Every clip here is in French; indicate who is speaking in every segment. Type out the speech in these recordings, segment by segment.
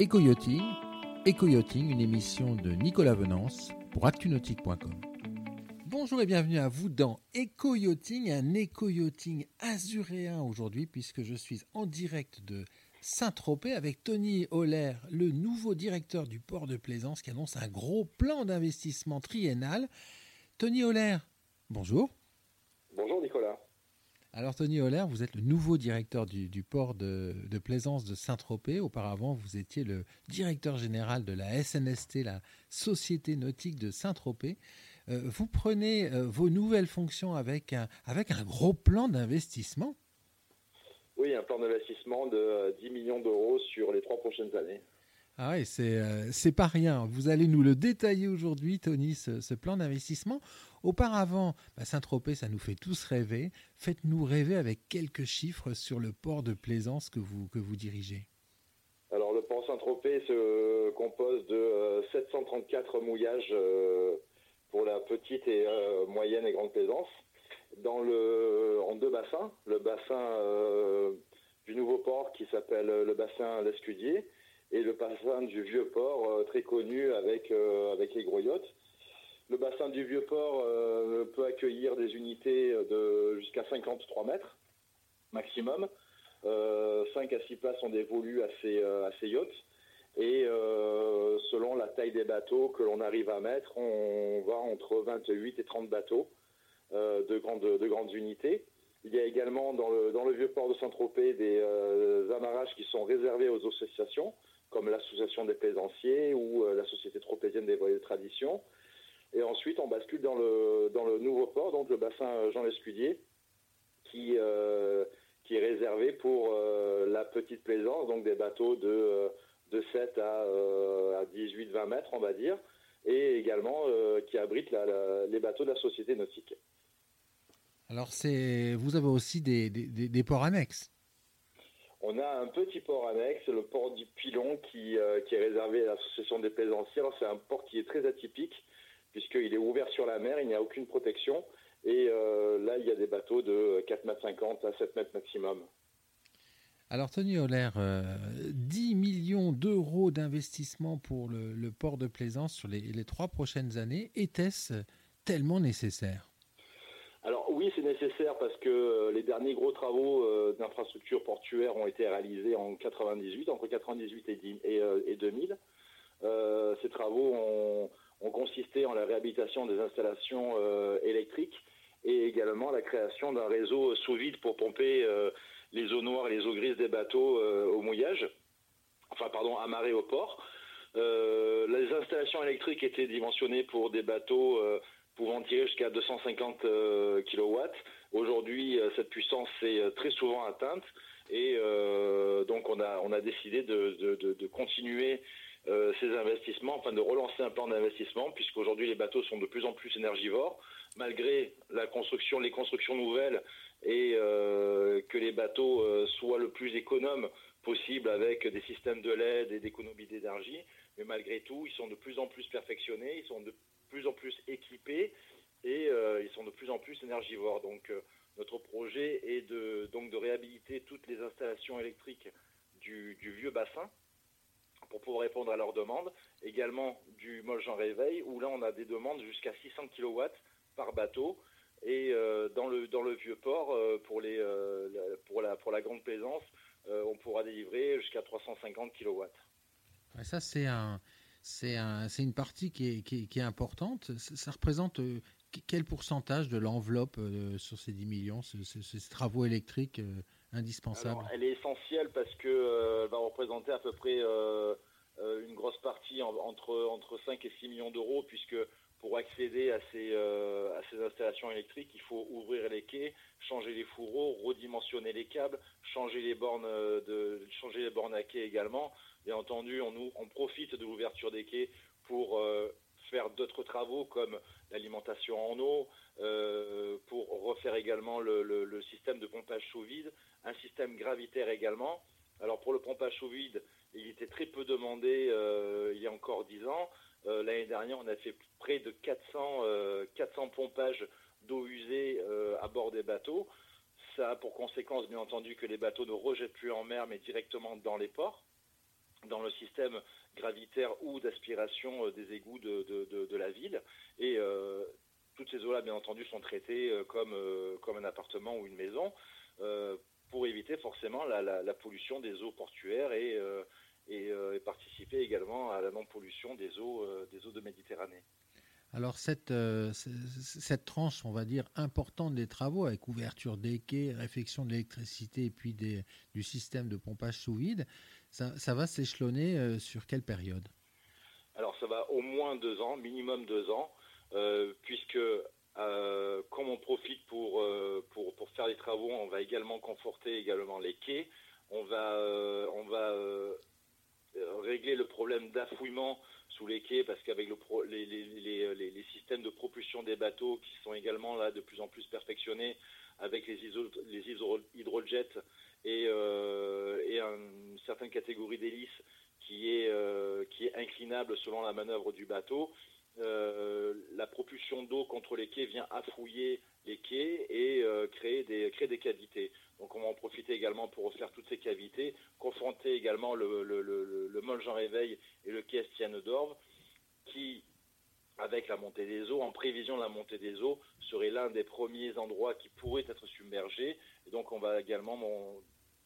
Speaker 1: Éco-yachting, Éco-yachting, une émission de Nicolas Venance pour actunautique.com. Bonjour et bienvenue à vous dans Éco-yachting, un éco-yachting azuréen aujourd'hui puisque je suis en direct de Saint-Tropez avec Tony Holler, le nouveau directeur du port de Plaisance qui annonce un gros plan d'investissement triennal. Tony Holler, bonjour.
Speaker 2: Bonjour Nicolas.
Speaker 1: Alors Tony Holler, vous êtes le nouveau directeur du, port de, plaisance de Saint-Tropez. Auparavant, vous étiez le directeur général de la SNST, la Société nautique de Saint-Tropez. Euh, vous prenez euh, vos nouvelles fonctions avec un, avec un gros plan d'investissement
Speaker 2: Oui, un plan d'investissement de 10 euh, millions d'euros sur les trois prochaines années.
Speaker 1: Ah oui, c'est pas rien. Vous allez nous le détailler aujourd'hui, Tony, ce plan d'investissement. Auparavant, bah, Saint-Tropez, ça nous fait tous rêver. Faites-nous rêver avec quelques chiffres sur le port de plaisance que vous, que vous dirigez.
Speaker 2: Alors, le port Saint-Tropez se compose de 734 euh, mouillages euh, pour la petite et euh, moyenne et grande plaisance. Dans le, en deux bassins. Le bassin du nouveau port qui s'appelle le bassin L'Escudier et le bassin du vieux port très connu avec, avec les gros yachts. Le bassin du Vieux-Port euh, peut accueillir des unités de jusqu'à 53 mètres maximum. 5 euh, à 6 places sont dévolues à ces, euh, yachts. Et selon la taille des bateaux que l'on arrive à mettre, on va entre 28 et 30 bateaux de, grandes, unités. Il y a également dans le, vieux port de Saint-Tropez des amarrages qui sont réservés aux associations, comme l'association des plaisanciers ou la Société tropézienne des voiliers de tradition. Et ensuite, on bascule dans le, dans le nouveau port, donc le bassin Jean Lescudier, qui, euh, qui est réservé pour euh, la petite plaisance, donc des bateaux de, de 7 à, à 18-20 mètres, on va dire, et également euh, qui abrite les bateaux de la société nautique.
Speaker 1: Alors, c'est, vous avez aussi des, des, des, ports annexes
Speaker 2: on a un petit port annexe, le port du Pilon, qui, qui est réservé à l'association des plaisanciers. C'est un port qui est très atypique puisqu'il est ouvert sur la mer, il n'y a aucune protection. Et euh, là, il y a des bateaux de 4,50 mètres à 7 mètres maximum.
Speaker 1: Alors, Tony Holler, 10 euh, millions d'euros d'investissement pour le, port de Plaisance sur les, trois prochaines années, était-ce tellement nécessaire?
Speaker 2: Alors oui, c'est nécessaire parce que euh, les derniers gros travaux d'infrastructure portuaire ont été réalisés en 98, entre 98 et, 2000. ces travaux ont, ont consisté en la réhabilitation des installations euh, électriques et également la création d'un réseau sous vide pour pomper euh, les eaux noires et les eaux grises des bateaux euh, au mouillage, enfin pardon, amarrés au port. les installations électriques étaient dimensionnées pour des bateaux pouvant tirer jusqu'à 250 kW. Aujourd'hui, cette puissance est très souvent atteinte et donc on a, décidé de continuer euh, ces investissements, enfin de relancer un plan d'investissement, puisqu'aujourd'hui les bateaux sont de plus en plus énergivores, malgré la construction, les constructions nouvelles et euh, que les bateaux euh, soient le plus économes possible avec des systèmes de LED et d'économie d'énergie, mais malgré tout, ils sont de plus en plus perfectionnés, ils sont de plus en plus équipés et ils sont de plus en plus énergivores. Donc notre projet est de, donc de réhabiliter toutes les installations électriques du vieux bassin pour pouvoir répondre à leurs demandes. Également du Moljan Réveil, où là on a des demandes jusqu'à 600 kW par bateau. Et euh, dans, le, dans le vieux port, euh, pour, les, euh, pour, la, pour la grande plaisance, on pourra délivrer jusqu'à 350 kW.
Speaker 1: ça, c'est un, un, une partie qui est, qui, est, importante. Ça, représente quel pourcentage de l'enveloppe sur ces 10 millions, ces, travaux électriques
Speaker 2: Elle est essentielle parce qu'elle va représenter à peu près euh, une grosse partie entre, entre 5 et 6 millions d'euros, puisque pour accéder à ces, euh, ces installations électriques, il faut ouvrir les quais, changer les fourreaux, redimensionner les câbles, changer les bornes, euh, de, changer les bornes à quai également. Bien entendu, on, on profite de l'ouverture des quais pour faire d'autres travaux comme l'alimentation en eau, pour refaire également le, système de pompage sous vide, un système gravitaire également. Alors pour le pompage sous vide, il était très peu demandé euh, il y a encore 10 ans. Euh, l'année dernière, on a fait près de 400, 400 euh, pompages d'eau usée à bord des bateaux. Ça a pour conséquence, bien entendu, que les bateaux ne rejettent plus en mer, mais directement dans les ports. Dans le système gravitaire ou d'aspiration des égouts de, la ville. Et toutes ces eaux-là, bien entendu, sont traitées comme, comme un appartement ou une maison pour éviter forcément la, pollution des eaux portuaires et, et, participer également à la non-pollution des eaux, des eaux de Méditerranée.
Speaker 1: Alors cette, euh, cette tranche, on va dire, importante des travaux avec ouverture des quais, réfection de l'électricité et puis du système de pompage sous vide, ça, va s'échelonner euh, sur quelle période?
Speaker 2: Alors ça va au moins deux ans, minimum deux ans, euh, puisque comme on profite pour, faire les travaux, on va également conforter également les quais, on va le d'affouillement sous les quais parce qu'avec les, les, systèmes de propulsion des bateaux qui sont également là de plus en plus perfectionnés avec les, les hydrojets et, euh, une certaine catégorie d'hélice qui est, euh, qui est inclinable selon la manœuvre du bateau, euh, la propulsion d'eau contre les quais vient affouiller les quais et créer, des, créer des cavités. Donc on va en profiter également pour refaire toutes ces cavités, confronter également le, le, le, le Mol Jean Réveil et le quai Estienne d'Orve, qui, avec la montée des eaux, en prévision de la montée des eaux, serait l'un des premiers endroits qui pourraient être submergés. Et donc on va également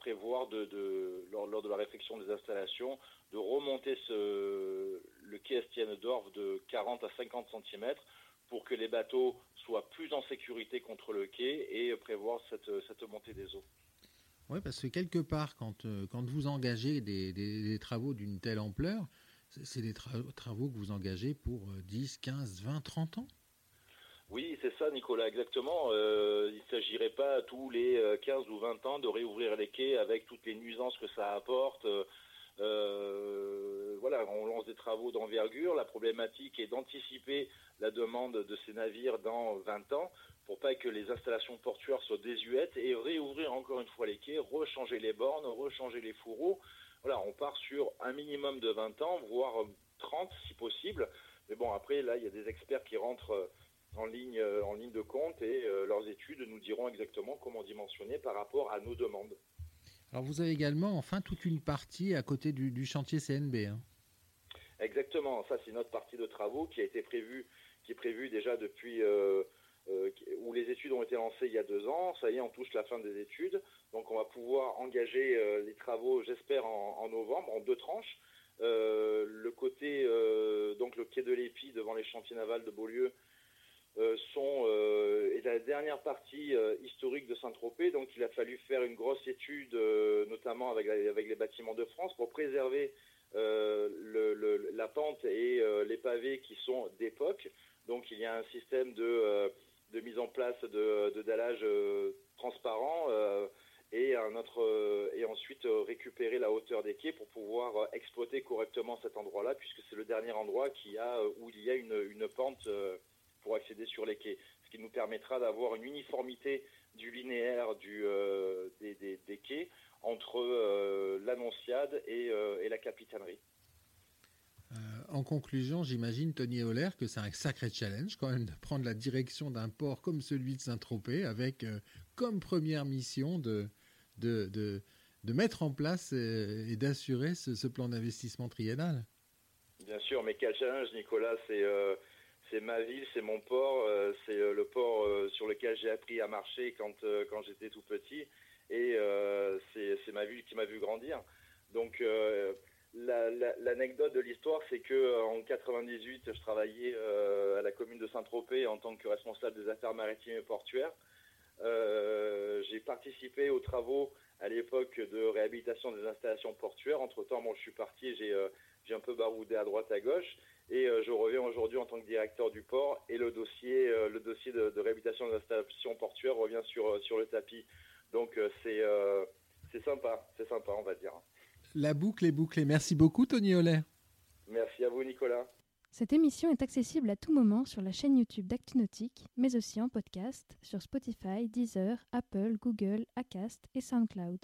Speaker 2: prévoir, de, lors, de la réflexion des installations, de remonter le quai Estienne d'Orve de 40 à 50 cm pour que les bateaux soient plus en sécurité contre le quai et prévoir cette, montée des eaux.
Speaker 1: Oui, parce que quelque part, quand, euh, quand vous engagez des, travaux d'une telle ampleur, c'est des travaux que vous engagez pour 10, 15, 20, 30 ans
Speaker 2: oui, c'est ça, Nicolas, exactement. Euh, il ne s'agirait pas tous les 15 euh, ou 20 ans de réouvrir les quais avec toutes les nuisances que ça apporte. voilà, on lance des travaux d'envergure. La problématique est d'anticiper la demande de ces navires dans 20 ans pour pas que les installations portuaires soient désuètes et réouvrir encore une fois les quais, rechanger les bornes, rechanger les fourreaux. Voilà, on part sur un minimum de 20 ans, voire 30 si possible. Mais bon, après, là, il y a des experts qui rentrent euh, en ligne, euh, en ligne de compte et euh, leurs études nous diront exactement comment dimensionner par rapport à nos demandes.
Speaker 1: Alors, vous avez également, enfin, toute une partie à côté du, chantier CNB. Hein.
Speaker 2: Exactement, ça c'est notre partie de travaux qui a été prévue qui est prévu déjà depuis euh, euh, où les études ont été lancées il y a deux ans. Ça y est, on touche la fin des études. Donc on va pouvoir engager euh, les travaux, j'espère, en, novembre, en deux tranches. le côté, donc le quai de l'Épi devant les chantiers navals de Beaulieu, sont est la dernière partie historique de Saint-Tropez. Donc il a fallu faire une grosse étude, notamment avec, avec les bâtiments de France, pour préserver la pente et les pavés qui sont d'époque. Donc il y a un système de, euh, de mise en place de, de dallage euh, transparent euh, et, un autre, et ensuite récupérer la hauteur des quais pour pouvoir exploiter correctement cet endroit-là, puisque c'est le dernier endroit qui a, où il y a une, une pente pour accéder sur les quais. Ce qui nous permettra d'avoir une uniformité du linéaire du, des, des, des, quais entre l'annonciade et, et la capitainerie
Speaker 1: en conclusion, j'imagine, Tony Holler, que c'est un sacré challenge quand même de prendre la direction d'un port comme celui de Saint-Tropez avec euh, comme première mission de, de, de, mettre en place euh, et, d'assurer ce, plan d'investissement triennal.
Speaker 2: Bien sûr, mais quel challenge, Nicolas C'est euh, c'est ma ville, c'est mon port, c'est le port sur lequel j'ai appris à marcher quand, j'étais tout petit et c'est ma ville qui m'a vu grandir. Donc L'anecdote de l'histoire, c'est que euh, en 98, je travaillais euh, à la commune de Saint-Tropez en tant que responsable des affaires maritimes et portuaires. Euh, j'ai participé aux travaux à l'époque de réhabilitation des installations portuaires. Entre-temps, moi, je suis parti, j'ai un peu baroudé à droite, à gauche, et je reviens aujourd'hui en tant que directeur du port, et le dossier, le dossier de, réhabilitation des installations portuaires revient sur, sur le tapis. Donc c'est sympa, c'est sympa, on va dire.
Speaker 1: La boucle est bouclée. Merci beaucoup, Tony Holler.
Speaker 2: Merci à vous, Nicolas.
Speaker 3: Cette émission est accessible à tout moment sur la chaîne YouTube d'ActuNautique, mais aussi en podcast sur Spotify, Deezer, Apple, Google, Acast et SoundCloud.